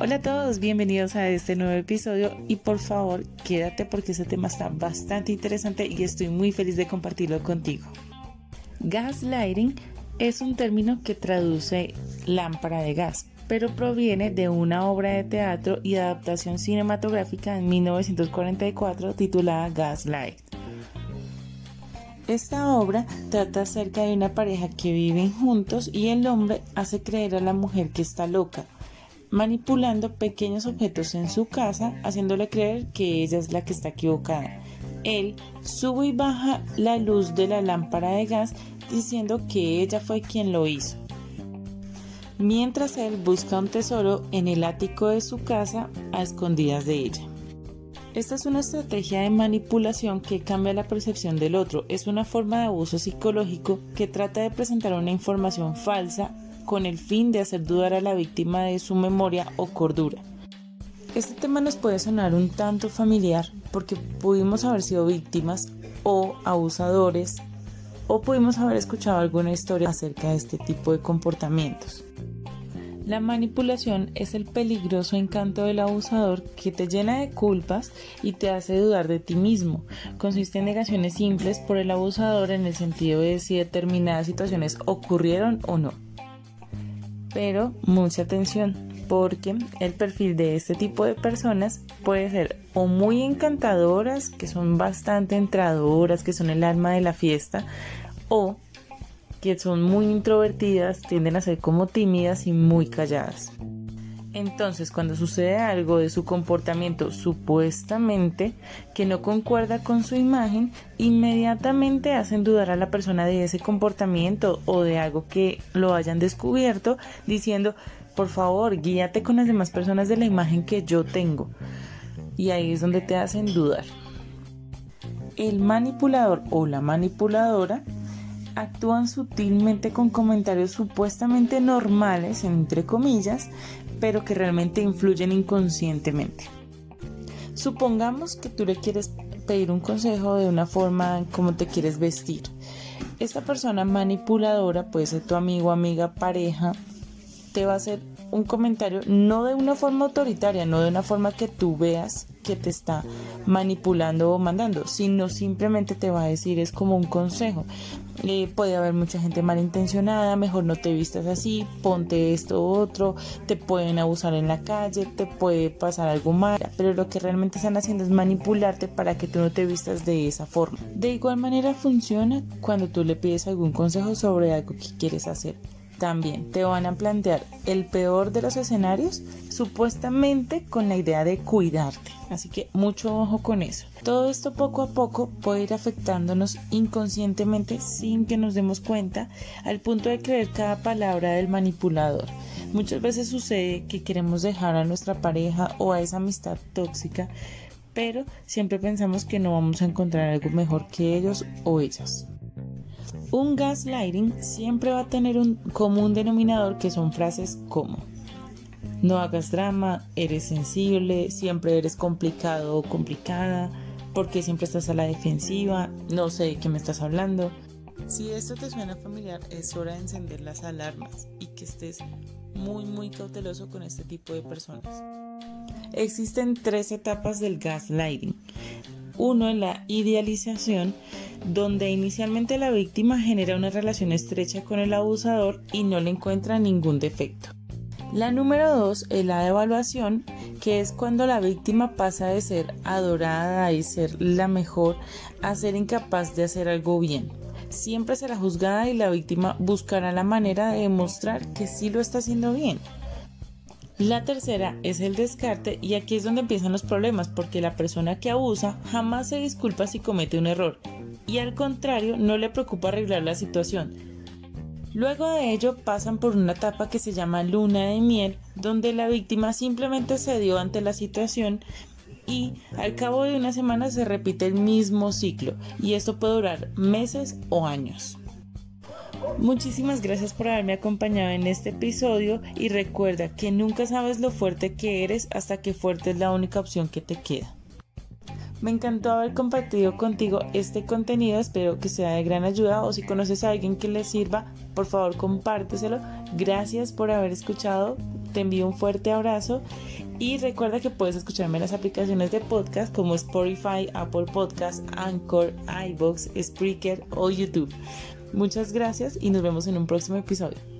Hola a todos, bienvenidos a este nuevo episodio y por favor quédate porque este tema está bastante interesante y estoy muy feliz de compartirlo contigo. Gaslighting es un término que traduce lámpara de gas, pero proviene de una obra de teatro y adaptación cinematográfica en 1944 titulada Gaslight. Esta obra trata acerca de una pareja que viven juntos y el hombre hace creer a la mujer que está loca, manipulando pequeños objetos en su casa, haciéndole creer que ella es la que está equivocada. Él sube y baja la luz de la lámpara de gas diciendo que ella fue quien lo hizo. Mientras él busca un tesoro en el ático de su casa a escondidas de ella. Esta es una estrategia de manipulación que cambia la percepción del otro. Es una forma de abuso psicológico que trata de presentar una información falsa con el fin de hacer dudar a la víctima de su memoria o cordura. Este tema nos puede sonar un tanto familiar porque pudimos haber sido víctimas o abusadores o pudimos haber escuchado alguna historia acerca de este tipo de comportamientos. La manipulación es el peligroso encanto del abusador que te llena de culpas y te hace dudar de ti mismo. Consiste en negaciones simples por el abusador en el sentido de si determinadas situaciones ocurrieron o no. Pero mucha atención, porque el perfil de este tipo de personas puede ser o muy encantadoras, que son bastante entradoras, que son el alma de la fiesta, o que son muy introvertidas, tienden a ser como tímidas y muy calladas. Entonces, cuando sucede algo de su comportamiento supuestamente que no concuerda con su imagen, inmediatamente hacen dudar a la persona de ese comportamiento o de algo que lo hayan descubierto, diciendo, por favor, guíate con las demás personas de la imagen que yo tengo. Y ahí es donde te hacen dudar. El manipulador o la manipuladora actúan sutilmente con comentarios supuestamente normales, entre comillas, pero que realmente influyen inconscientemente. Supongamos que tú le quieres pedir un consejo de una forma en cómo te quieres vestir. Esta persona manipuladora, puede ser tu amigo, amiga, pareja, te va a hacer un comentario no de una forma autoritaria, no de una forma que tú veas que te está manipulando o mandando, sino simplemente te va a decir es como un consejo. Eh, puede haber mucha gente malintencionada, mejor no te vistas así, ponte esto u otro, te pueden abusar en la calle, te puede pasar algo mal, pero lo que realmente están haciendo es manipularte para que tú no te vistas de esa forma. De igual manera funciona cuando tú le pides algún consejo sobre algo que quieres hacer también te van a plantear el peor de los escenarios, supuestamente con la idea de cuidarte. Así que mucho ojo con eso. Todo esto poco a poco puede ir afectándonos inconscientemente sin que nos demos cuenta al punto de creer cada palabra del manipulador. Muchas veces sucede que queremos dejar a nuestra pareja o a esa amistad tóxica, pero siempre pensamos que no vamos a encontrar algo mejor que ellos o ellas. Un gaslighting siempre va a tener un común denominador que son frases como no hagas drama, eres sensible, siempre eres complicado o complicada, porque siempre estás a la defensiva, no sé de qué me estás hablando. Si esto te suena familiar, es hora de encender las alarmas y que estés muy muy cauteloso con este tipo de personas. Existen tres etapas del gaslighting. Uno es la idealización, donde inicialmente la víctima genera una relación estrecha con el abusador y no le encuentra ningún defecto. La número dos es la evaluación, que es cuando la víctima pasa de ser adorada y ser la mejor a ser incapaz de hacer algo bien. Siempre será juzgada y la víctima buscará la manera de demostrar que sí lo está haciendo bien. La tercera es el descarte y aquí es donde empiezan los problemas porque la persona que abusa jamás se disculpa si comete un error y al contrario no le preocupa arreglar la situación. Luego de ello pasan por una etapa que se llama luna de miel, donde la víctima simplemente cedió ante la situación y al cabo de una semana se repite el mismo ciclo y esto puede durar meses o años. Muchísimas gracias por haberme acompañado en este episodio y recuerda que nunca sabes lo fuerte que eres hasta que fuerte es la única opción que te queda. Me encantó haber compartido contigo este contenido, espero que sea de gran ayuda o si conoces a alguien que le sirva, por favor compárteselo. Gracias por haber escuchado, te envío un fuerte abrazo y recuerda que puedes escucharme en las aplicaciones de podcast como Spotify, Apple Podcast, Anchor, iBox, Spreaker o YouTube. Muchas gracias y nos vemos en un próximo episodio.